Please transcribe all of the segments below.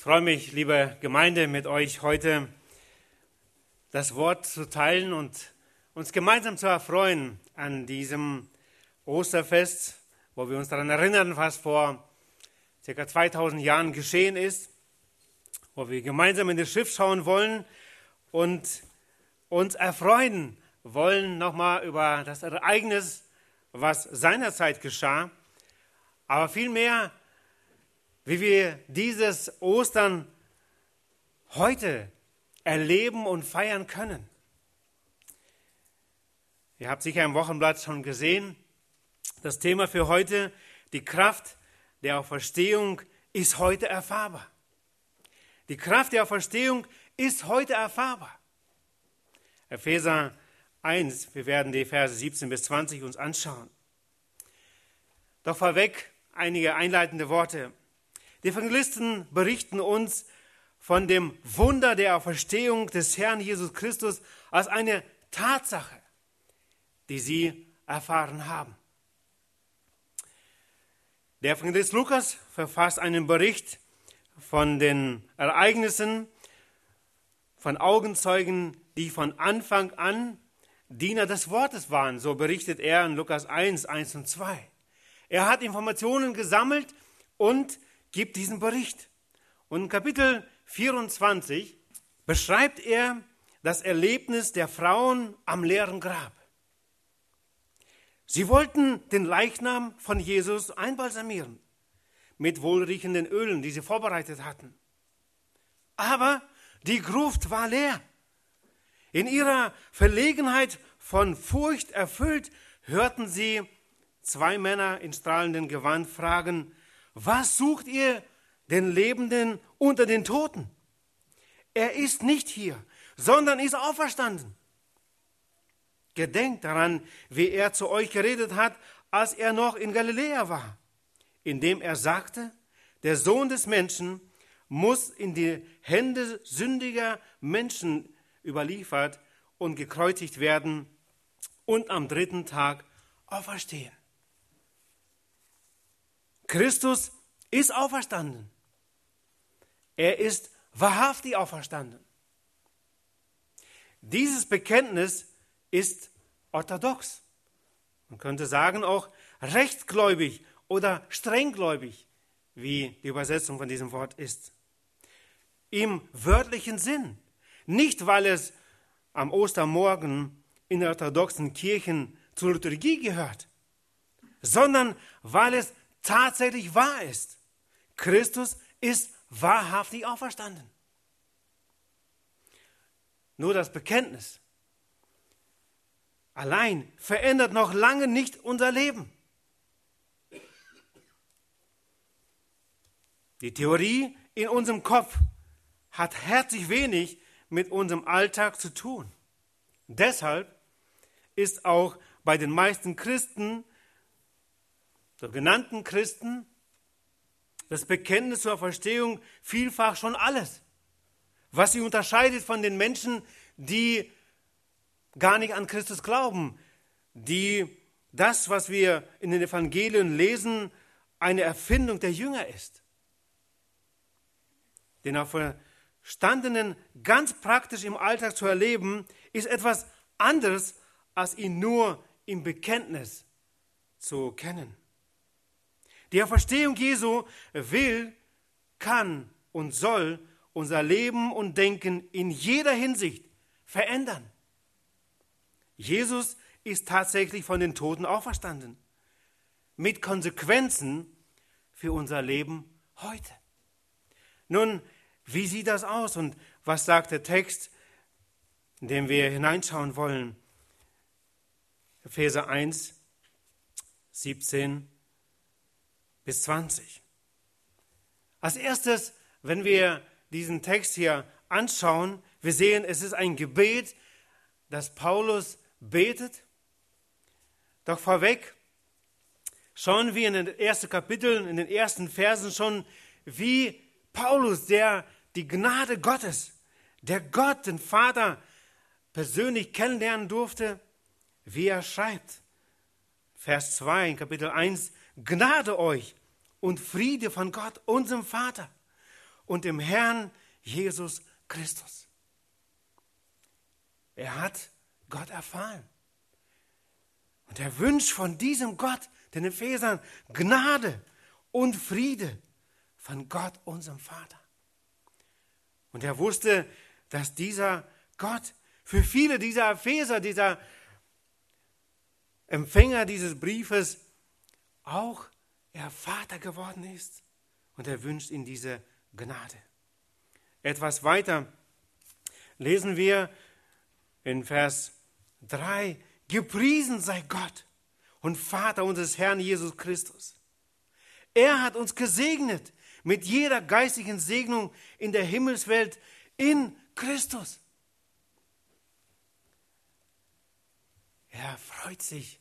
Ich freue mich, liebe Gemeinde, mit euch heute das Wort zu teilen und uns gemeinsam zu erfreuen an diesem Osterfest, wo wir uns daran erinnern, was vor ca. 2000 Jahren geschehen ist, wo wir gemeinsam in das Schiff schauen wollen und uns erfreuen wollen nochmal über das Ereignis, was seinerzeit geschah, aber vielmehr wie wir dieses Ostern heute erleben und feiern können. Ihr habt sicher im Wochenblatt schon gesehen, das Thema für heute, die Kraft der Auferstehung ist heute erfahrbar. Die Kraft der Auferstehung ist heute erfahrbar. Epheser 1, wir werden die Verse 17 bis 20 uns anschauen. Doch vorweg einige einleitende Worte. Die Evangelisten berichten uns von dem Wunder der Auferstehung des Herrn Jesus Christus als eine Tatsache, die sie erfahren haben. Der Evangelist Lukas verfasst einen Bericht von den Ereignissen, von Augenzeugen, die von Anfang an Diener des Wortes waren. So berichtet er in Lukas 1, 1 und 2. Er hat Informationen gesammelt und gibt diesen Bericht. Und in Kapitel 24 beschreibt er das Erlebnis der Frauen am leeren Grab. Sie wollten den Leichnam von Jesus einbalsamieren mit wohlriechenden Ölen, die sie vorbereitet hatten. Aber die Gruft war leer. In ihrer Verlegenheit von Furcht erfüllt, hörten sie zwei Männer in strahlendem Gewand fragen, was sucht ihr den Lebenden unter den Toten? Er ist nicht hier, sondern ist auferstanden. Gedenkt daran, wie er zu euch geredet hat, als er noch in Galiläa war, indem er sagte, der Sohn des Menschen muss in die Hände sündiger Menschen überliefert und gekreuzigt werden und am dritten Tag auferstehen. Christus ist auferstanden. Er ist wahrhaftig auferstanden. Dieses Bekenntnis ist orthodox. Man könnte sagen auch rechtsgläubig oder strenggläubig, wie die Übersetzung von diesem Wort ist. Im wörtlichen Sinn. Nicht, weil es am Ostermorgen in orthodoxen Kirchen zur Liturgie gehört, sondern weil es tatsächlich wahr ist. Christus ist wahrhaftig auferstanden. Nur das Bekenntnis allein verändert noch lange nicht unser Leben. Die Theorie in unserem Kopf hat herzlich wenig mit unserem Alltag zu tun. Deshalb ist auch bei den meisten Christen sogenannten Christen das Bekenntnis zur Verstehung vielfach schon alles. Was sie unterscheidet von den Menschen, die gar nicht an Christus glauben, die das, was wir in den Evangelien lesen, eine Erfindung der Jünger ist. Den Auferstandenen ganz praktisch im Alltag zu erleben, ist etwas anderes, als ihn nur im Bekenntnis zu kennen. Die Auferstehung Jesu will, kann und soll unser Leben und Denken in jeder Hinsicht verändern. Jesus ist tatsächlich von den Toten auferstanden. Mit Konsequenzen für unser Leben heute. Nun, wie sieht das aus und was sagt der Text, in dem wir hineinschauen wollen? Epheser 1, 17 bis 20. Als erstes, wenn wir diesen Text hier anschauen, wir sehen, es ist ein Gebet, das Paulus betet. Doch vorweg schauen wir in den ersten Kapiteln, in den ersten Versen schon, wie Paulus, der die Gnade Gottes, der Gott, den Vater, persönlich kennenlernen durfte, wie er schreibt. Vers 2 in Kapitel 1, Gnade euch und Friede von Gott, unserem Vater und dem Herrn Jesus Christus. Er hat Gott erfahren. Und er wünscht von diesem Gott, den Ephesern, Gnade und Friede von Gott, unserem Vater. Und er wusste, dass dieser Gott für viele dieser Epheser, dieser Empfänger dieses Briefes, auch er Vater geworden ist. Und er wünscht ihnen diese Gnade. Etwas weiter lesen wir in Vers 3, gepriesen sei Gott und Vater unseres Herrn Jesus Christus. Er hat uns gesegnet mit jeder geistigen Segnung in der Himmelswelt in Christus. Er freut sich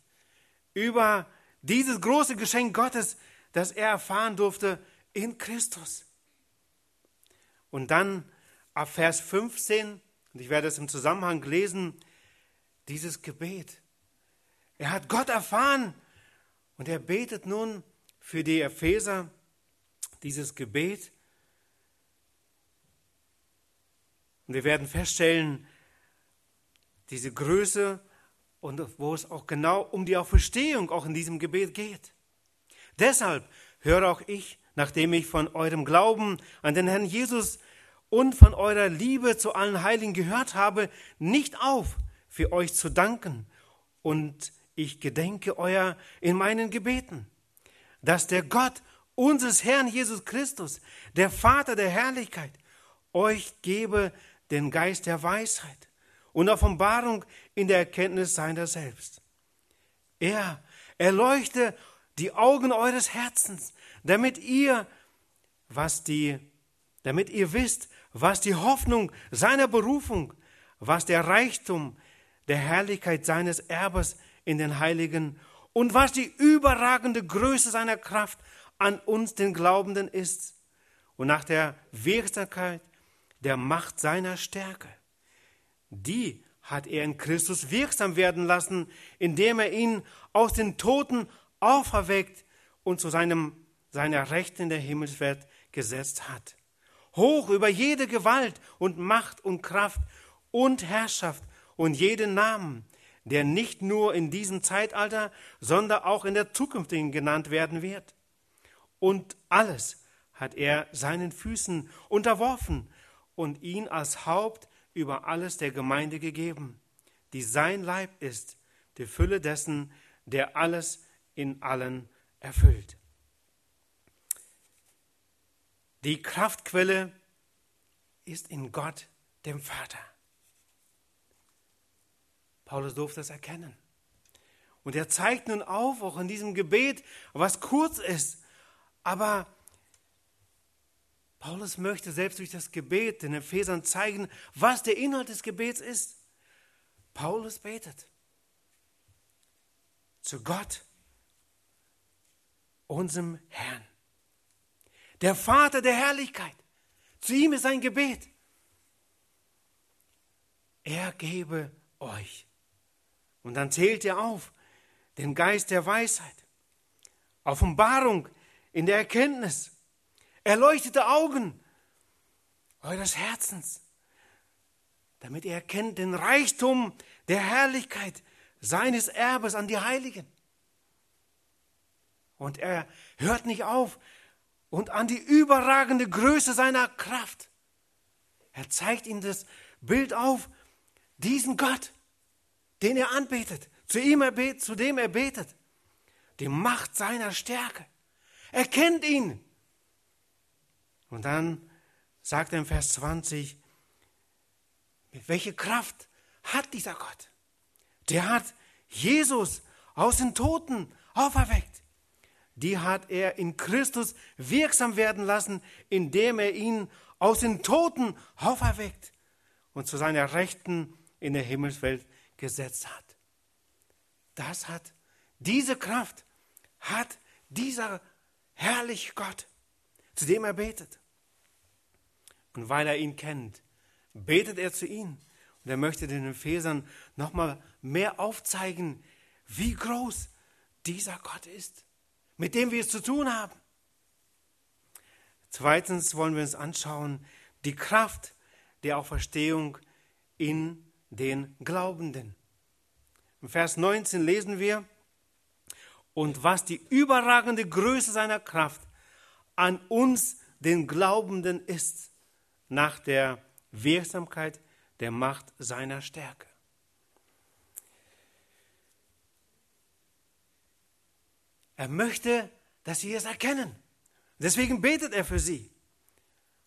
über dieses große Geschenk Gottes, das er erfahren durfte in Christus. Und dann ab Vers 15, und ich werde es im Zusammenhang lesen, dieses Gebet. Er hat Gott erfahren und er betet nun für die Epheser dieses Gebet. Und wir werden feststellen, diese Größe und wo es auch genau um die Auferstehung auch in diesem Gebet geht. Deshalb höre auch ich, nachdem ich von eurem Glauben an den Herrn Jesus und von eurer Liebe zu allen Heiligen gehört habe, nicht auf, für euch zu danken. Und ich gedenke euer in meinen Gebeten, dass der Gott unseres Herrn Jesus Christus, der Vater der Herrlichkeit, euch gebe den Geist der Weisheit und Offenbarung in der Erkenntnis seiner selbst. Er erleuchte die Augen eures Herzens, damit ihr, was die, damit ihr wisst, was die Hoffnung seiner Berufung, was der Reichtum der Herrlichkeit seines Erbes in den Heiligen und was die überragende Größe seiner Kraft an uns, den Glaubenden, ist und nach der Wirksamkeit der Macht seiner Stärke. Die hat er in Christus wirksam werden lassen, indem er ihn aus den Toten auferweckt und zu seinem, seiner Rechten in der Himmelswelt gesetzt hat. Hoch über jede Gewalt und Macht und Kraft und Herrschaft und jeden Namen, der nicht nur in diesem Zeitalter, sondern auch in der zukünftigen genannt werden wird. Und alles hat er seinen Füßen unterworfen und ihn als Haupt über alles der Gemeinde gegeben, die sein Leib ist, die Fülle dessen, der alles in allen erfüllt. Die Kraftquelle ist in Gott, dem Vater. Paulus durfte das erkennen. Und er zeigt nun auf, auch in diesem Gebet, was kurz ist, aber Paulus möchte selbst durch das Gebet den Ephesern zeigen, was der Inhalt des Gebets ist. Paulus betet zu Gott, unserem Herrn, der Vater der Herrlichkeit. Zu ihm ist sein Gebet. Er gebe euch. Und dann zählt er auf den Geist der Weisheit, Offenbarung in der Erkenntnis, erleuchtete Augen eures Herzens, damit ihr erkennt den Reichtum der Herrlichkeit seines Erbes an die Heiligen. Und er hört nicht auf und an die überragende Größe seiner Kraft. Er zeigt ihnen das Bild auf, diesen Gott, den er anbetet, zu, ihm er bet, zu dem er betet, die Macht seiner Stärke. Er kennt ihn. Und dann sagt er im Vers 20, mit welcher Kraft hat dieser Gott? Der hat Jesus aus den Toten auferweckt. Die hat er in Christus wirksam werden lassen, indem er ihn aus den Toten auferweckt und zu seiner Rechten in der Himmelswelt gesetzt hat. Das hat diese Kraft, hat dieser herrliche Gott, zu dem er betet. Und weil er ihn kennt, betet er zu ihm. Und er möchte den Ephesern nochmal mehr aufzeigen, wie groß dieser Gott ist, mit dem wir es zu tun haben. Zweitens wollen wir uns anschauen, die Kraft der Auferstehung in den Glaubenden. Im Vers 19 lesen wir, und was die überragende Größe seiner Kraft an uns, den Glaubenden, ist, nach der Wirksamkeit der Macht seiner Stärke. Er möchte, dass sie es erkennen. Deswegen betet er für sie.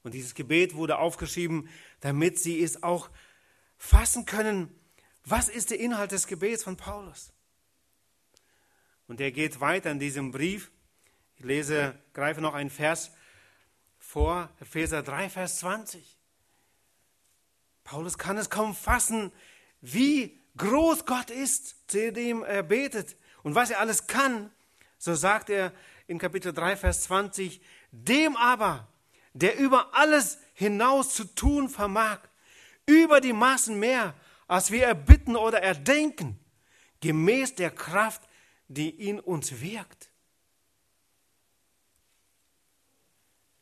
Und dieses Gebet wurde aufgeschrieben, damit sie es auch fassen können. Was ist der Inhalt des Gebets von Paulus? Und er geht weiter in diesem Brief. Ich lese, greife noch einen Vers vor, Epheser 3, Vers 20. Paulus kann es kaum fassen, wie groß Gott ist, zu dem er betet und was er alles kann. So sagt er in Kapitel 3, Vers 20, dem aber, der über alles hinaus zu tun vermag, über die Maßen mehr, als wir erbitten oder erdenken, gemäß der Kraft, die in uns wirkt.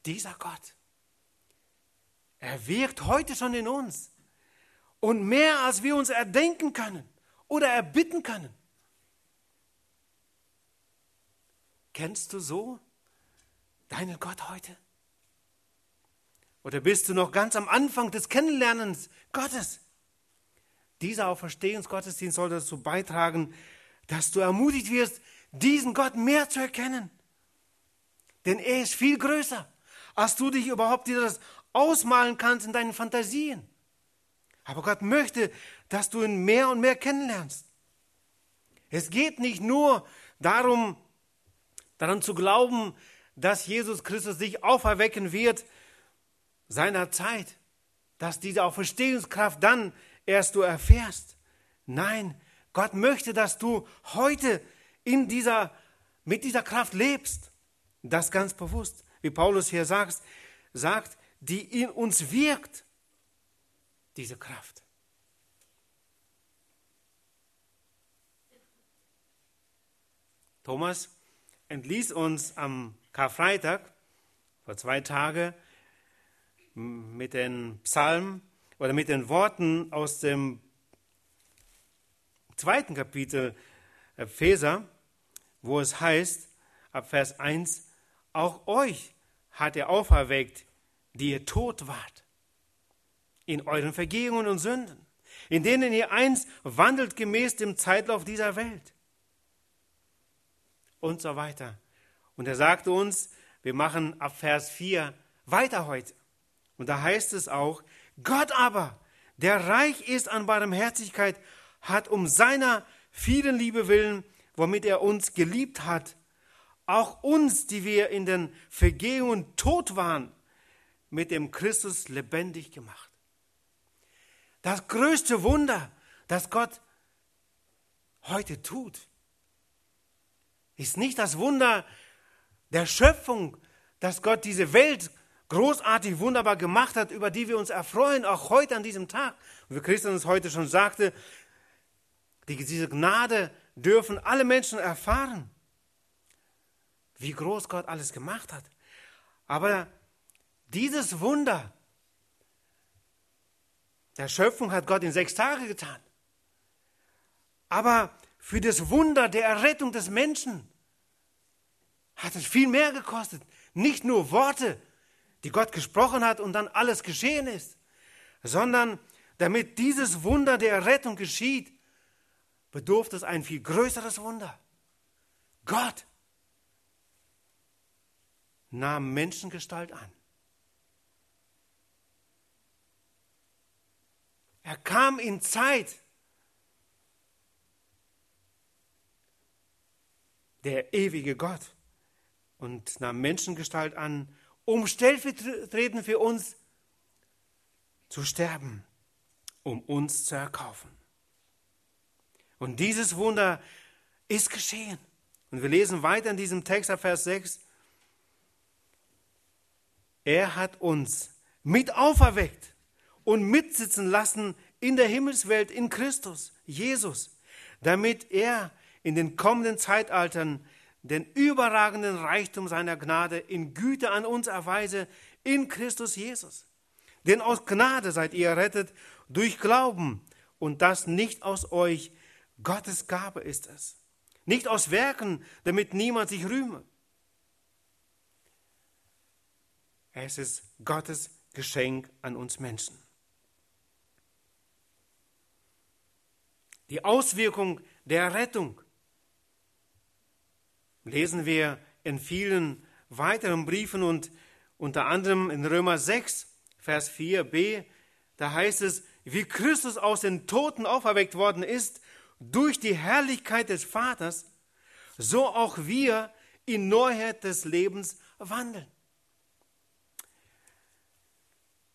Dieser Gott, er wirkt heute schon in uns und mehr als wir uns erdenken können oder erbitten können. Kennst du so deinen Gott heute? Oder bist du noch ganz am Anfang des Kennenlernens Gottes? Dieser Auferstehungsgottesdienst soll dazu beitragen, dass du ermutigt wirst, diesen Gott mehr zu erkennen. Denn er ist viel größer, als du dich überhaupt dir das ausmalen kannst in deinen Fantasien. Aber Gott möchte, dass du ihn mehr und mehr kennenlernst. Es geht nicht nur darum, daran zu glauben, dass Jesus Christus dich auferwecken wird seiner Zeit, dass diese Auferstehungskraft dann erst du erfährst. Nein, Gott möchte, dass du heute in dieser, mit dieser Kraft lebst. Das ganz bewusst, wie Paulus hier sagt, sagt, die in uns wirkt, diese Kraft. Thomas entließ uns am Karfreitag vor zwei Tagen mit den Psalmen oder mit den Worten aus dem zweiten Kapitel Epheser, wo es heißt, ab Vers 1, auch euch hat er auferweckt, die ihr tot wart, in euren Vergehungen und Sünden, in denen ihr einst wandelt gemäß dem Zeitlauf dieser Welt und so weiter. Und er sagte uns, wir machen ab Vers 4 weiter heute. Und da heißt es auch, Gott aber, der reich ist an Barmherzigkeit, hat um seiner vielen Liebe willen, womit er uns geliebt hat, auch uns, die wir in den Vergehungen tot waren, mit dem Christus lebendig gemacht. Das größte Wunder, das Gott heute tut, ist nicht das Wunder der Schöpfung, dass Gott diese Welt großartig, wunderbar gemacht hat, über die wir uns erfreuen, auch heute an diesem Tag. Wie Christian uns heute schon sagte, die, diese Gnade dürfen alle Menschen erfahren, wie groß Gott alles gemacht hat. Aber dieses Wunder der Schöpfung hat Gott in sechs Tagen getan. Aber für das Wunder der Errettung des Menschen hat es viel mehr gekostet. Nicht nur Worte, die Gott gesprochen hat und dann alles geschehen ist, sondern damit dieses Wunder der Errettung geschieht, bedurfte es ein viel größeres Wunder. Gott nahm Menschengestalt an. Er kam in Zeit, der ewige Gott, und nahm Menschengestalt an, um stellvertretend für uns zu sterben, um uns zu erkaufen. Und dieses Wunder ist geschehen. Und wir lesen weiter in diesem Text ab Vers 6. Er hat uns mit auferweckt und mitsitzen lassen in der Himmelswelt in Christus, Jesus, damit er in den kommenden Zeitaltern den überragenden Reichtum seiner Gnade in Güte an uns erweise in Christus Jesus. Denn aus Gnade seid ihr errettet durch Glauben und das nicht aus euch, Gottes Gabe ist es. Nicht aus Werken, damit niemand sich rühme. Es ist Gottes Geschenk an uns Menschen. Die Auswirkung der Rettung lesen wir in vielen weiteren Briefen und unter anderem in Römer 6, Vers 4b, da heißt es, wie Christus aus den Toten auferweckt worden ist durch die Herrlichkeit des Vaters, so auch wir in Neuheit des Lebens wandeln.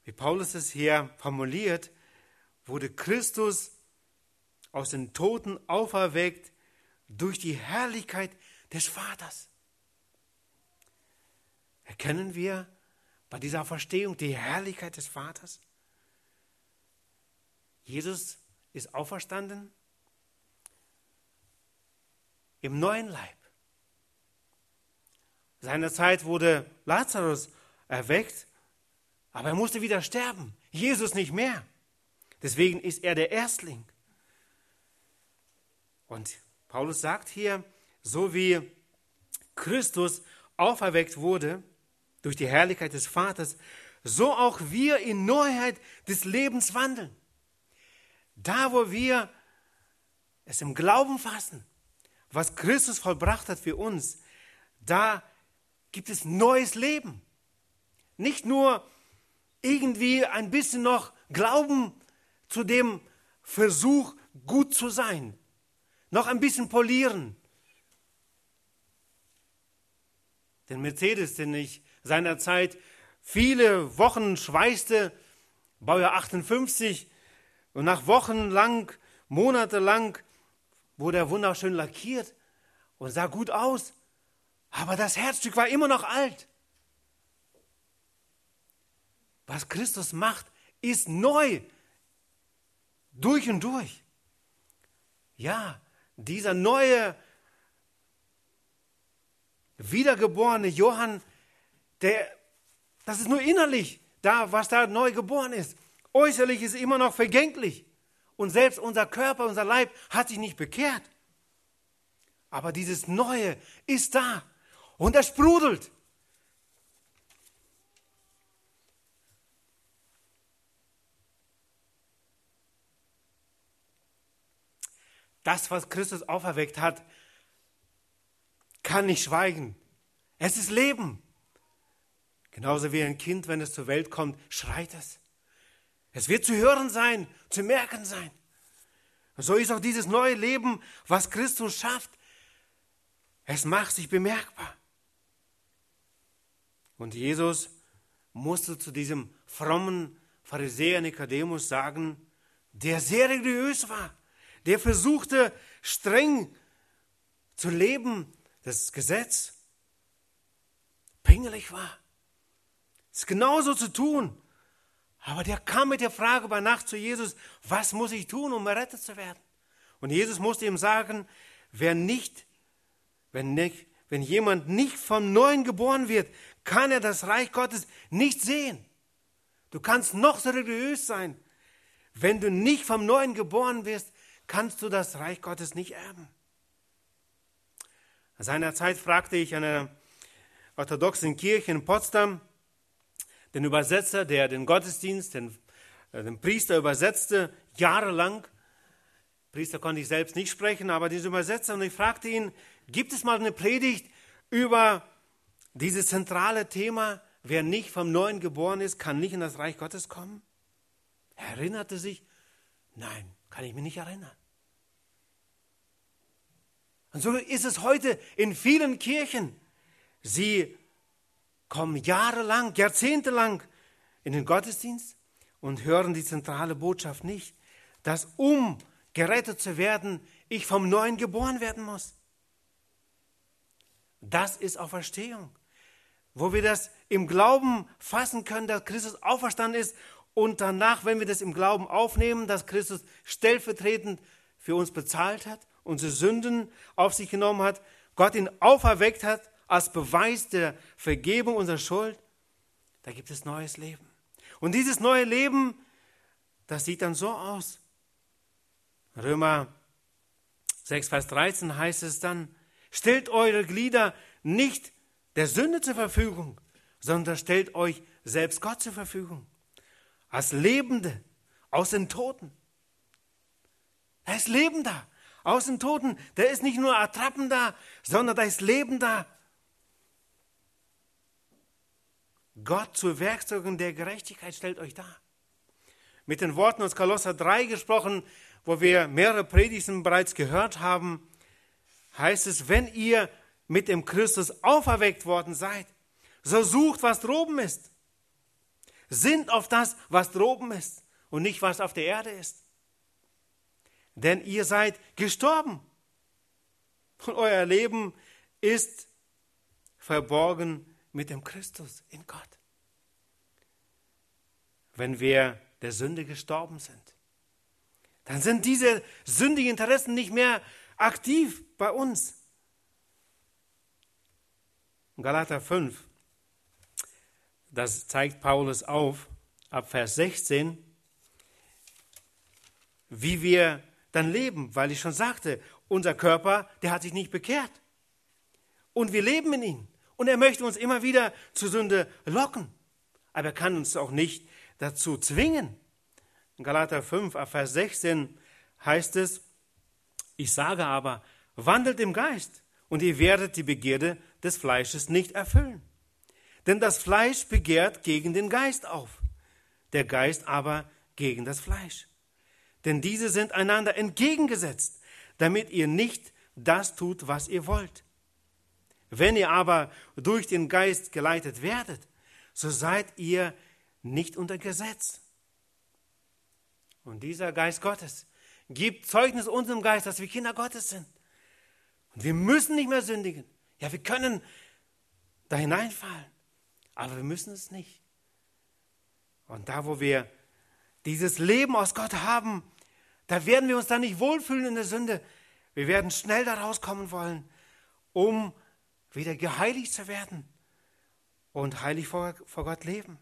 Wie Paulus es hier formuliert, wurde Christus aus den Toten auferweckt durch die Herrlichkeit des Vaters. Erkennen wir bei dieser Verstehung die Herrlichkeit des Vaters? Jesus ist auferstanden im neuen Leib. Seinerzeit wurde Lazarus erweckt, aber er musste wieder sterben. Jesus nicht mehr. Deswegen ist er der Erstling. Und Paulus sagt hier, so wie Christus auferweckt wurde durch die Herrlichkeit des Vaters, so auch wir in Neuheit des Lebens wandeln. Da, wo wir es im Glauben fassen, was Christus vollbracht hat für uns, da gibt es neues Leben. Nicht nur irgendwie ein bisschen noch Glauben zu dem Versuch, gut zu sein, noch ein bisschen polieren, Den Mercedes, den ich seinerzeit viele Wochen schweißte, Baujahr 58, und nach Wochen lang, monatelang wurde er wunderschön lackiert und sah gut aus, aber das Herzstück war immer noch alt. Was Christus macht, ist neu, durch und durch. Ja, dieser neue wiedergeborene Johann, der, das ist nur innerlich da, was da neu geboren ist. Äußerlich ist immer noch vergänglich. Und selbst unser Körper, unser Leib hat sich nicht bekehrt. Aber dieses Neue ist da und er sprudelt. Das, was Christus auferweckt hat, kann nicht schweigen. Es ist Leben. Genauso wie ein Kind, wenn es zur Welt kommt, schreit es. Es wird zu hören sein, zu merken sein. Und so ist auch dieses neue Leben, was Christus schafft. Es macht sich bemerkbar. Und Jesus musste zu diesem frommen Pharisäer Nikodemus sagen, der sehr religiös war, der versuchte streng zu leben, das Gesetz pingelig war. Es ist genauso zu tun. Aber der kam mit der Frage bei Nacht zu Jesus, was muss ich tun, um errettet zu werden? Und Jesus musste ihm sagen, wer nicht, wenn, nicht, wenn jemand nicht vom Neuen geboren wird, kann er das Reich Gottes nicht sehen. Du kannst noch so religiös sein. Wenn du nicht vom Neuen geboren wirst, kannst du das Reich Gottes nicht erben. Seinerzeit fragte ich einer orthodoxen Kirche in Potsdam den Übersetzer, der den Gottesdienst, den, äh, den Priester übersetzte, jahrelang. Priester konnte ich selbst nicht sprechen, aber diesen Übersetzer, und ich fragte ihn, gibt es mal eine Predigt über dieses zentrale Thema, wer nicht vom Neuen geboren ist, kann nicht in das Reich Gottes kommen? Er erinnerte sich, nein, kann ich mich nicht erinnern. Und so ist es heute in vielen Kirchen. Sie kommen jahrelang, jahrzehntelang in den Gottesdienst und hören die zentrale Botschaft nicht, dass um gerettet zu werden, ich vom Neuen geboren werden muss. Das ist Auferstehung, wo wir das im Glauben fassen können, dass Christus auferstanden ist und danach, wenn wir das im Glauben aufnehmen, dass Christus stellvertretend für uns bezahlt hat unsere Sünden auf sich genommen hat, Gott ihn auferweckt hat als Beweis der Vergebung unserer Schuld, da gibt es neues Leben. Und dieses neue Leben, das sieht dann so aus. Römer 6, Vers 13 heißt es dann, stellt eure Glieder nicht der Sünde zur Verfügung, sondern stellt euch selbst Gott zur Verfügung. Als Lebende aus den Toten. Da ist Leben da. Aus den Toten. Da ist nicht nur Attrappen da, sondern da ist Leben da. Gott zur Werkzeugung der Gerechtigkeit stellt euch da. Mit den Worten aus Kolosser 3 gesprochen, wo wir mehrere Predigten bereits gehört haben, heißt es, wenn ihr mit dem Christus auferweckt worden seid, so sucht, was droben ist. Sind auf das, was droben ist und nicht, was auf der Erde ist. Denn ihr seid gestorben und euer Leben ist verborgen mit dem Christus in Gott. Wenn wir der Sünde gestorben sind, dann sind diese sündigen Interessen nicht mehr aktiv bei uns. Galater 5, das zeigt Paulus auf, ab Vers 16, wie wir dann leben, weil ich schon sagte, unser Körper, der hat sich nicht bekehrt. Und wir leben in ihm. Und er möchte uns immer wieder zur Sünde locken. Aber er kann uns auch nicht dazu zwingen. In Galater 5, Vers 16 heißt es, ich sage aber, wandelt im Geist und ihr werdet die Begierde des Fleisches nicht erfüllen. Denn das Fleisch begehrt gegen den Geist auf, der Geist aber gegen das Fleisch. Denn diese sind einander entgegengesetzt, damit ihr nicht das tut, was ihr wollt. Wenn ihr aber durch den Geist geleitet werdet, so seid ihr nicht unter Gesetz. Und dieser Geist Gottes gibt Zeugnis unserem Geist, dass wir Kinder Gottes sind. Und wir müssen nicht mehr sündigen. Ja, wir können da hineinfallen, aber wir müssen es nicht. Und da, wo wir dieses Leben aus Gott haben, da werden wir uns dann nicht wohlfühlen in der Sünde. Wir werden schnell da rauskommen wollen, um wieder geheiligt zu werden und heilig vor, vor Gott leben.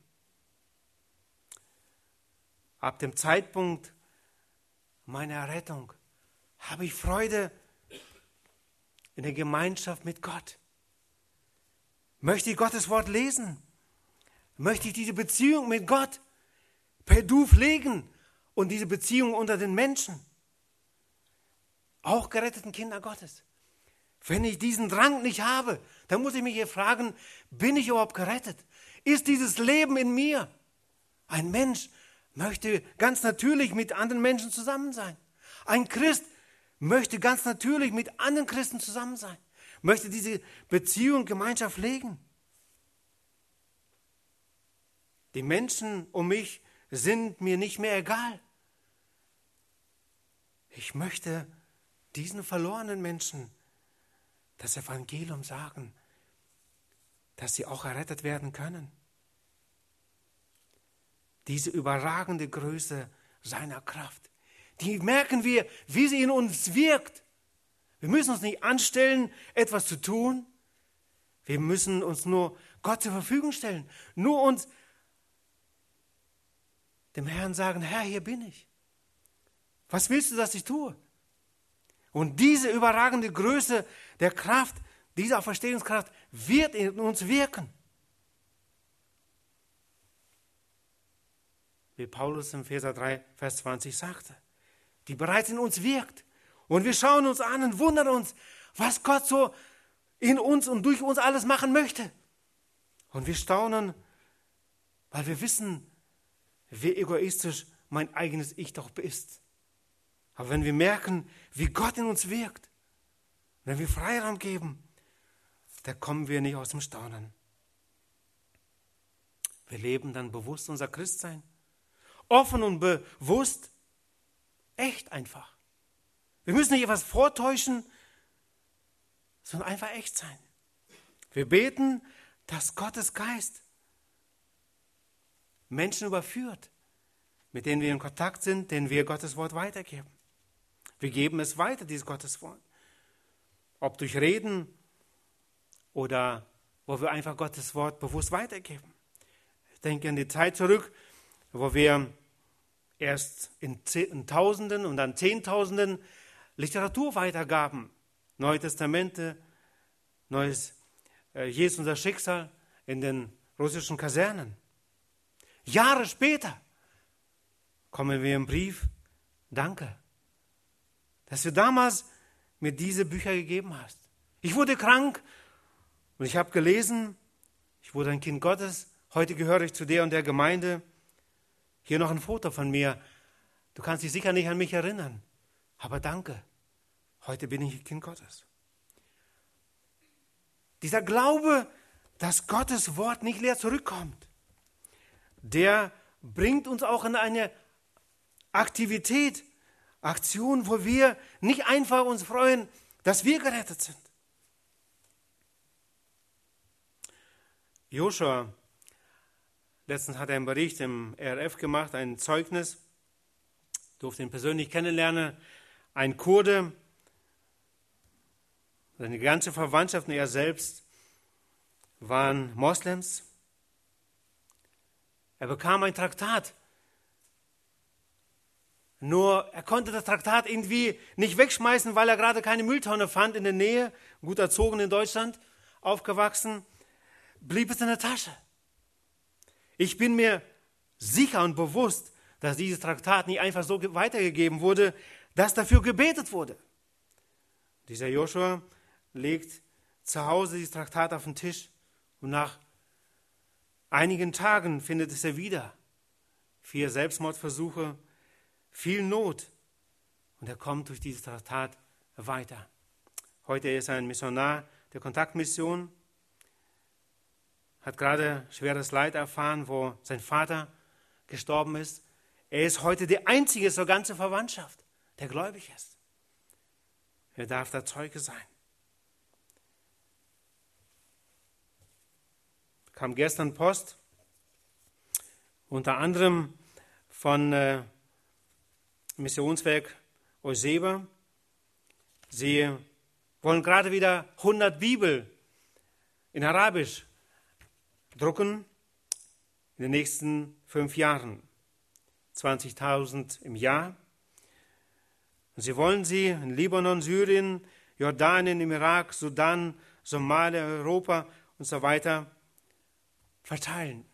Ab dem Zeitpunkt meiner Errettung habe ich Freude in der Gemeinschaft mit Gott. Möchte ich Gottes Wort lesen? Möchte ich diese Beziehung mit Gott per Du pflegen und diese Beziehung unter den Menschen? Auch geretteten Kinder Gottes. Wenn ich diesen Drang nicht habe, dann muss ich mich hier fragen, bin ich überhaupt gerettet? Ist dieses Leben in mir? Ein Mensch möchte ganz natürlich mit anderen Menschen zusammen sein. Ein Christ möchte ganz natürlich mit anderen Christen zusammen sein, möchte diese Beziehung, Gemeinschaft pflegen. Die Menschen um mich sind mir nicht mehr egal. Ich möchte diesen verlorenen Menschen das Evangelium sagen, dass sie auch errettet werden können. Diese überragende Größe seiner Kraft, die merken wir, wie sie in uns wirkt. Wir müssen uns nicht anstellen, etwas zu tun. Wir müssen uns nur Gott zur Verfügung stellen. Nur uns dem Herrn sagen, Herr, hier bin ich. Was willst du, dass ich tue? Und diese überragende Größe der Kraft, diese Auferstehungskraft wird in uns wirken. Wie Paulus im Vers 3, Vers 20 sagte, die bereits in uns wirkt. Und wir schauen uns an und wundern uns, was Gott so in uns und durch uns alles machen möchte. Und wir staunen, weil wir wissen, wie egoistisch mein eigenes Ich doch ist. Aber wenn wir merken, wie Gott in uns wirkt, wenn wir Freiraum geben, da kommen wir nicht aus dem Staunen. Wir leben dann bewusst unser Christsein. Offen und bewusst, echt einfach. Wir müssen nicht etwas vortäuschen, sondern einfach echt sein. Wir beten, dass Gottes Geist Menschen überführt, mit denen wir in Kontakt sind, denen wir Gottes Wort weitergeben. Wir geben es weiter, dieses Gottes Wort. Ob durch Reden oder wo wir einfach Gottes Wort bewusst weitergeben. Ich denke an die Zeit zurück, wo wir erst in, Tausenden und dann Zehntausenden Literatur weitergaben. Neue Testamente, Neues äh, Jesus unser Schicksal in den russischen Kasernen. Jahre später kommen wir im Brief, danke, dass du damals mir diese Bücher gegeben hast. Ich wurde krank und ich habe gelesen, ich wurde ein Kind Gottes, heute gehöre ich zu der und der Gemeinde. Hier noch ein Foto von mir. Du kannst dich sicher nicht an mich erinnern, aber danke, heute bin ich Kind Gottes. Dieser Glaube, dass Gottes Wort nicht leer zurückkommt, der bringt uns auch in eine Aktivität, Aktion, wo wir nicht einfach uns freuen, dass wir gerettet sind. Joshua, letztens hat er einen Bericht im RF gemacht, ein Zeugnis, durfte ihn persönlich kennenlernen, ein Kurde, seine ganze Verwandtschaft und er selbst waren Moslems. Er bekam ein Traktat. Nur er konnte das Traktat irgendwie nicht wegschmeißen, weil er gerade keine Mülltonne fand in der Nähe, gut erzogen in Deutschland, aufgewachsen, blieb es in der Tasche. Ich bin mir sicher und bewusst, dass dieses Traktat nicht einfach so weitergegeben wurde, dass dafür gebetet wurde. Dieser Joshua legt zu Hause dieses Traktat auf den Tisch und nach einigen Tagen findet es er wieder. Vier Selbstmordversuche, viel Not. Und er kommt durch dieses Traktat weiter. Heute ist er ein Missionar der Kontaktmission, hat gerade schweres Leid erfahren, wo sein Vater gestorben ist. Er ist heute der einzige zur ganzen Verwandtschaft, der gläubig ist. Er darf der Zeuge sein. Kam gestern Post, unter anderem von äh, Missionswerk Euseba. Sie wollen gerade wieder 100 Bibel in Arabisch drucken in den nächsten fünf Jahren. 20.000 im Jahr. Und sie wollen sie in Libanon, Syrien, Jordanien, im Irak, Sudan, Somalia, Europa und so weiter verteilen.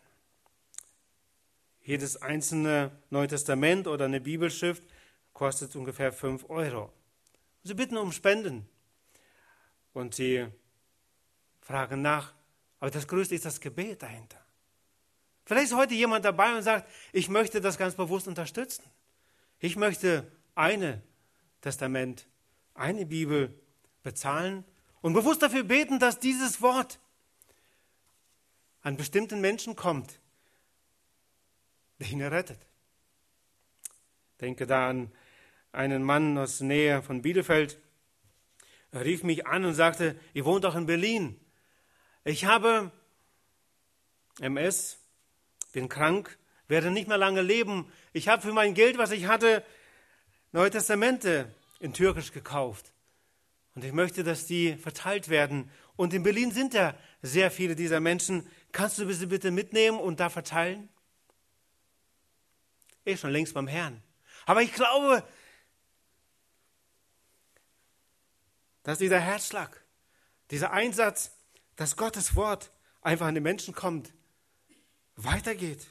Jedes einzelne Neue Testament oder eine Bibelschrift kostet ungefähr 5 Euro. Sie bitten um Spenden und sie fragen nach, aber das Größte ist das Gebet dahinter. Vielleicht ist heute jemand dabei und sagt, ich möchte das ganz bewusst unterstützen. Ich möchte eine Testament, eine Bibel bezahlen und bewusst dafür beten, dass dieses Wort an bestimmten Menschen kommt, der ihn errettet. Denke da an einen Mann aus der Nähe von Bielefeld. Er rief mich an und sagte, ihr wohnt doch in Berlin. Ich habe MS, bin krank, werde nicht mehr lange leben. Ich habe für mein Geld, was ich hatte, Neue Testamente in Türkisch gekauft. Und ich möchte, dass die verteilt werden. Und in Berlin sind ja sehr viele dieser Menschen. Kannst du sie bitte mitnehmen und da verteilen? Er ist schon längst beim Herrn. Aber ich glaube, dass dieser Herzschlag, dieser Einsatz, dass Gottes Wort einfach an den Menschen kommt, weitergeht.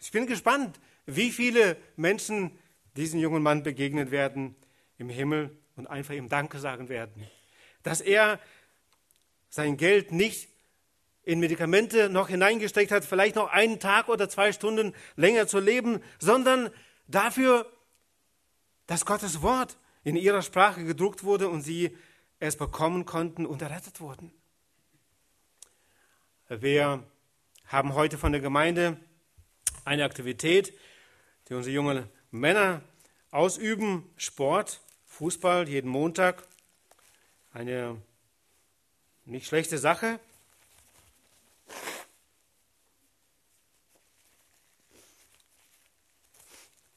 Ich bin gespannt, wie viele Menschen diesem jungen Mann begegnen werden im Himmel und einfach ihm Danke sagen werden. Dass er sein Geld nicht in Medikamente noch hineingesteckt hat, vielleicht noch einen Tag oder zwei Stunden länger zu leben, sondern dafür, dass Gottes Wort in ihrer Sprache gedruckt wurde und sie es bekommen konnten und errettet wurden. Wir haben heute von der Gemeinde eine Aktivität, die unsere jungen Männer ausüben, Sport, Fußball jeden Montag. Eine nicht schlechte Sache.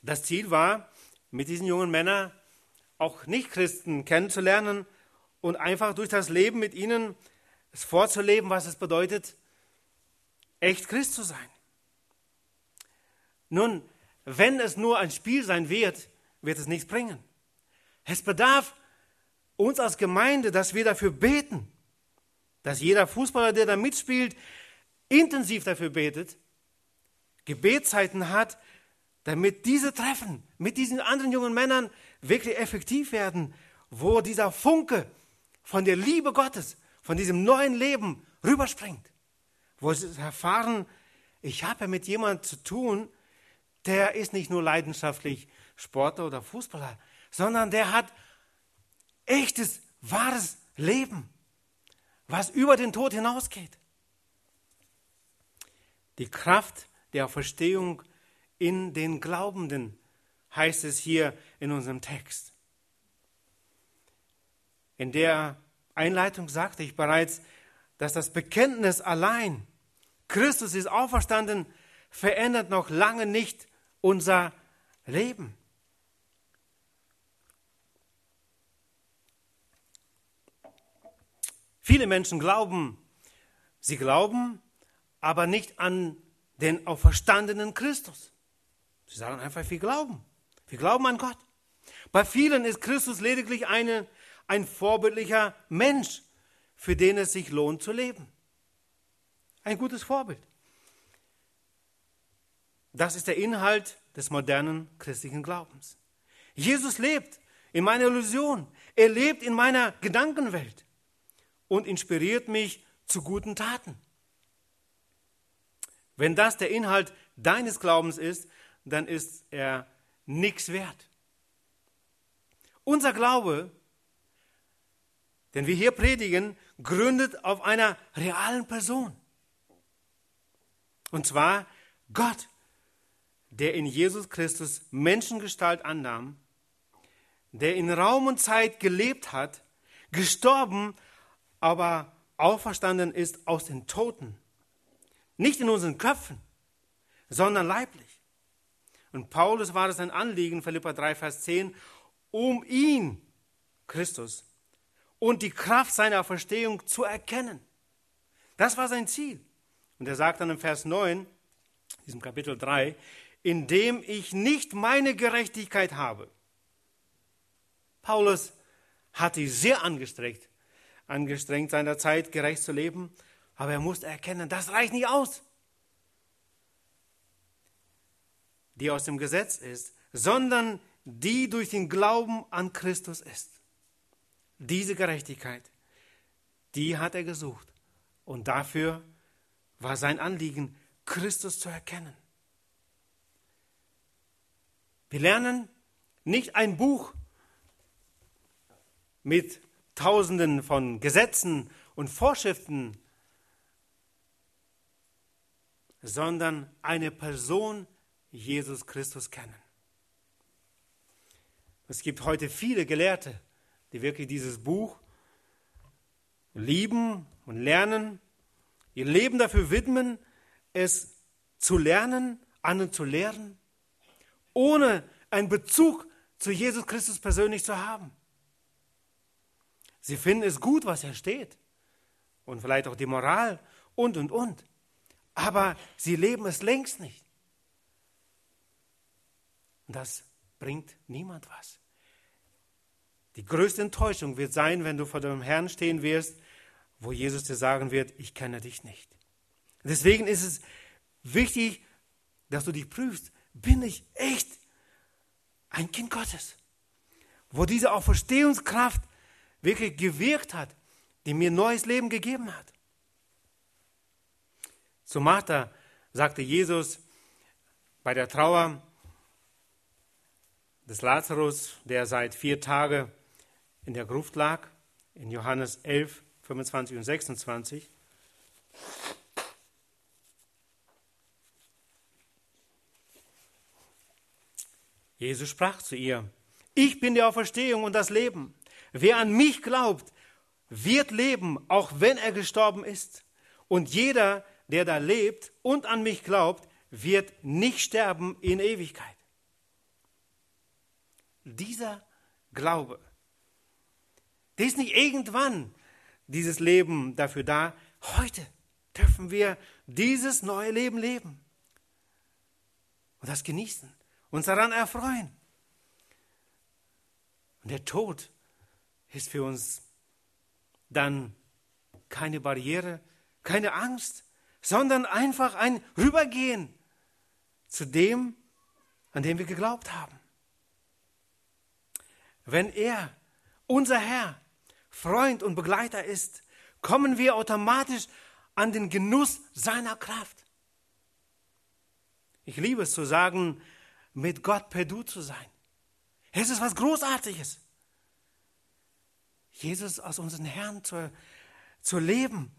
Das Ziel war, mit diesen jungen Männern auch Nichtchristen kennenzulernen und einfach durch das Leben mit ihnen es vorzuleben, was es bedeutet, echt Christ zu sein. Nun, wenn es nur ein Spiel sein wird, wird es nichts bringen. Es bedarf uns als Gemeinde, dass wir dafür beten, dass jeder Fußballer, der da mitspielt, intensiv dafür betet, Gebetszeiten hat, damit diese Treffen mit diesen anderen jungen Männern wirklich effektiv werden, wo dieser Funke von der Liebe Gottes, von diesem neuen Leben rüberspringt, wo sie erfahren, ich habe mit jemandem zu tun, der ist nicht nur leidenschaftlich Sportler oder Fußballer, sondern der hat echtes, wahres Leben, was über den Tod hinausgeht. Die Kraft der Verstehung in den Glaubenden heißt es hier in unserem Text. In der Einleitung sagte ich bereits, dass das Bekenntnis allein, Christus ist auferstanden, verändert noch lange nicht unser Leben. Viele Menschen glauben, sie glauben, aber nicht an den auferstandenen Christus. Sie sagen einfach, wir glauben. Wir glauben an Gott. Bei vielen ist Christus lediglich eine, ein vorbildlicher Mensch, für den es sich lohnt zu leben. Ein gutes Vorbild. Das ist der Inhalt des modernen christlichen Glaubens. Jesus lebt in meiner Illusion. Er lebt in meiner Gedankenwelt und inspiriert mich zu guten Taten. Wenn das der Inhalt deines Glaubens ist, dann ist er nichts wert. Unser Glaube, den wir hier predigen, gründet auf einer realen Person. Und zwar Gott, der in Jesus Christus Menschengestalt annahm, der in Raum und Zeit gelebt hat, gestorben, aber auferstanden ist aus den Toten. Nicht in unseren Köpfen, sondern leiblich. Und Paulus war es ein Anliegen, Philippa 3, Vers 10, um ihn, Christus, und die Kraft seiner Verstehung zu erkennen. Das war sein Ziel. Und er sagt dann im Vers 9, diesem Kapitel 3, indem ich nicht meine Gerechtigkeit habe. Paulus hat sich sehr angestrengt, angestrengt seiner Zeit gerecht zu leben, aber er musste erkennen, das reicht nicht aus, die aus dem Gesetz ist, sondern die durch den Glauben an Christus ist. Diese Gerechtigkeit, die hat er gesucht. Und dafür war sein Anliegen, Christus zu erkennen. Wir lernen nicht ein Buch mit Tausenden von Gesetzen und Vorschriften, sondern eine Person, Jesus Christus kennen. Es gibt heute viele Gelehrte, die wirklich dieses Buch lieben und lernen, ihr Leben dafür widmen, es zu lernen, anderen zu lehren ohne einen Bezug zu Jesus Christus persönlich zu haben. Sie finden es gut, was er steht. Und vielleicht auch die Moral und, und, und. Aber sie leben es längst nicht. Und das bringt niemand was. Die größte Enttäuschung wird sein, wenn du vor dem Herrn stehen wirst, wo Jesus dir sagen wird, ich kenne dich nicht. Deswegen ist es wichtig, dass du dich prüfst, bin ich echt ein Kind Gottes, wo diese Auferstehungskraft wirklich gewirkt hat, die mir neues Leben gegeben hat. Zu Martha sagte Jesus bei der Trauer des Lazarus, der seit vier Tagen in der Gruft lag, in Johannes 11, 25 und 26, Jesus sprach zu ihr, ich bin die Auferstehung und das Leben. Wer an mich glaubt, wird leben, auch wenn er gestorben ist. Und jeder, der da lebt und an mich glaubt, wird nicht sterben in Ewigkeit. Dieser Glaube, der ist nicht irgendwann, dieses Leben dafür da. Heute dürfen wir dieses neue Leben leben und das genießen, uns daran erfreuen. Und der Tod ist für uns dann keine Barriere, keine Angst, sondern einfach ein Rübergehen zu dem, an dem wir geglaubt haben. Wenn er, unser Herr, Freund und Begleiter ist, kommen wir automatisch an den Genuss seiner Kraft. Ich liebe es zu sagen, mit Gott per Du zu sein. Es ist was Großartiges. Jesus aus unseren Herrn zu, zu leben.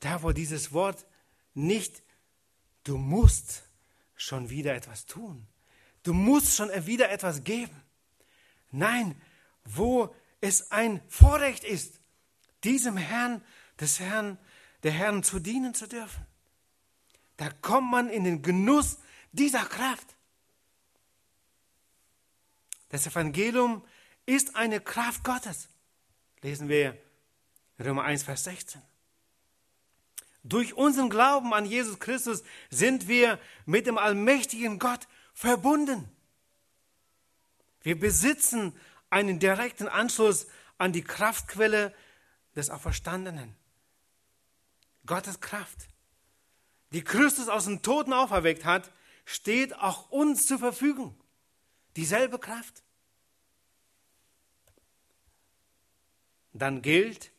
Da, wo dieses Wort nicht, du musst schon wieder etwas tun. Du musst schon wieder etwas geben. Nein, wo es ein Vorrecht ist, diesem Herrn, des Herrn, der Herrn zu dienen zu dürfen. Da kommt man in den Genuss dieser Kraft. Das Evangelium ist eine Kraft Gottes. Lesen wir Römer 1, Vers 16. Durch unseren Glauben an Jesus Christus sind wir mit dem allmächtigen Gott verbunden. Wir besitzen einen direkten Anschluss an die Kraftquelle des Auferstandenen. Gottes Kraft, die Christus aus den Toten auferweckt hat, steht auch uns zur Verfügung. Dieselbe Kraft. Dann gilt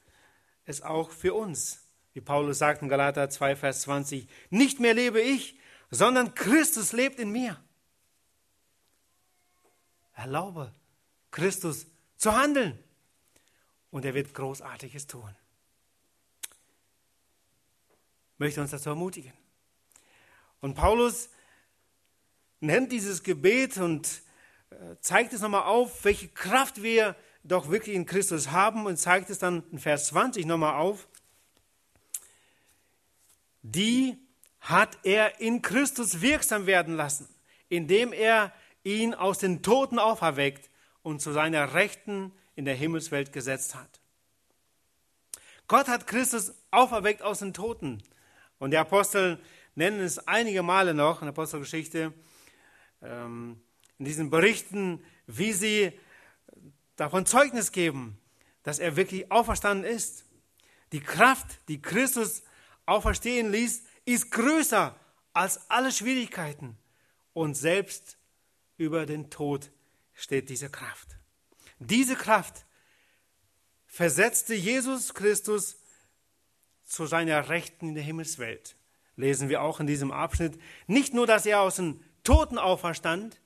es auch für uns. Wie Paulus sagt in Galater 2, Vers 20, nicht mehr lebe ich, sondern Christus lebt in mir. Erlaube Christus zu handeln und er wird Großartiges tun. Ich möchte uns dazu ermutigen. Und Paulus nennt dieses Gebet und äh, zeigt es nochmal auf, welche Kraft wir doch wirklich in Christus haben und zeigt es dann in Vers 20 nochmal auf. Die hat er in Christus wirksam werden lassen, indem er ihn aus den Toten auferweckt und zu seiner Rechten in der Himmelswelt gesetzt hat. Gott hat Christus auferweckt aus den Toten. Und die Apostel nennen es einige Male noch in der Apostelgeschichte, ähm, in diesen Berichten, wie sie davon Zeugnis geben, dass er wirklich auferstanden ist. Die Kraft, die Christus auferstehen ließ, ist größer als alle Schwierigkeiten. Und selbst über den Tod steht diese Kraft. Diese Kraft versetzte Jesus Christus zu seiner Rechten in der Himmelswelt. Lesen wir auch in diesem Abschnitt. Nicht nur, dass er aus den Toten auferstand,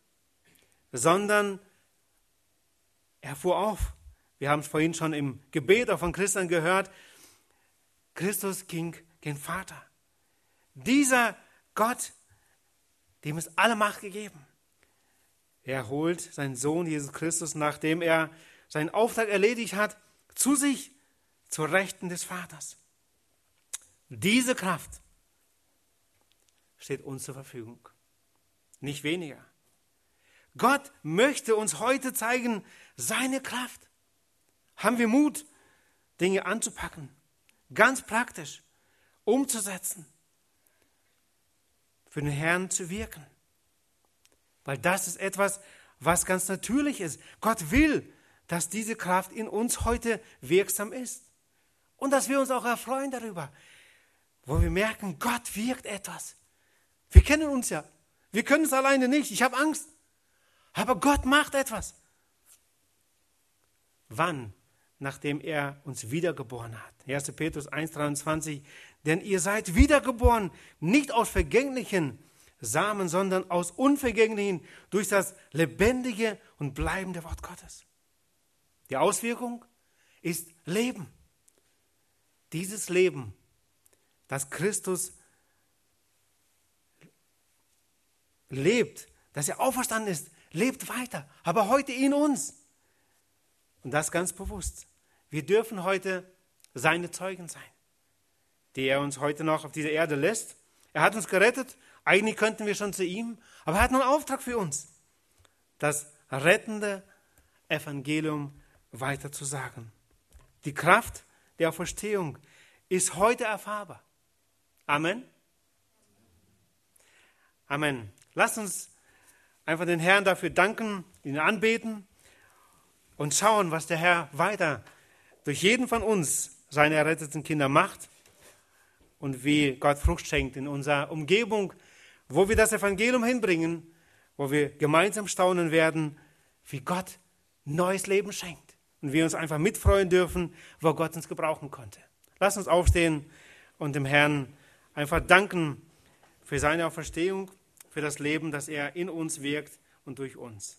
sondern er fuhr auf. Wir haben es vorhin schon im Gebet auch von Christian gehört. Christus ging gen Vater. Dieser Gott, dem ist alle Macht gegeben. Er holt seinen Sohn Jesus Christus, nachdem er seinen Auftrag erledigt hat, zu sich, zur Rechten des Vaters. Diese Kraft steht uns zur Verfügung. Nicht weniger. Gott möchte uns heute zeigen, seine Kraft. Haben wir Mut, Dinge anzupacken, ganz praktisch umzusetzen, für den Herrn zu wirken. Weil das ist etwas, was ganz natürlich ist. Gott will, dass diese Kraft in uns heute wirksam ist. Und dass wir uns auch erfreuen darüber, wo wir merken, Gott wirkt etwas. Wir kennen uns ja. Wir können es alleine nicht. Ich habe Angst. Aber Gott macht etwas. Wann? Nachdem er uns wiedergeboren hat. 1. Petrus 1,23. Denn ihr seid wiedergeboren, nicht aus vergänglichen Samen, sondern aus unvergänglichen durch das lebendige und bleibende Wort Gottes. Die Auswirkung ist Leben. Dieses Leben, das Christus lebt, dass er auferstanden ist, lebt weiter, aber heute in uns. Und das ganz bewusst. Wir dürfen heute seine Zeugen sein, die er uns heute noch auf dieser Erde lässt. Er hat uns gerettet. Eigentlich könnten wir schon zu ihm, aber er hat noch einen Auftrag für uns, das rettende Evangelium weiter zu sagen. Die Kraft der Auferstehung ist heute erfahrbar. Amen. Amen. Lasst uns einfach den Herrn dafür danken, ihn anbeten und schauen, was der Herr weiter durch jeden von uns, seine erretteten Kinder, macht und wie Gott Frucht schenkt in unserer Umgebung, wo wir das Evangelium hinbringen, wo wir gemeinsam staunen werden, wie Gott neues Leben schenkt und wir uns einfach mitfreuen dürfen, wo Gott uns gebrauchen konnte. Lass uns aufstehen und dem Herrn einfach danken für seine Auferstehung, für das Leben, das er in uns wirkt und durch uns.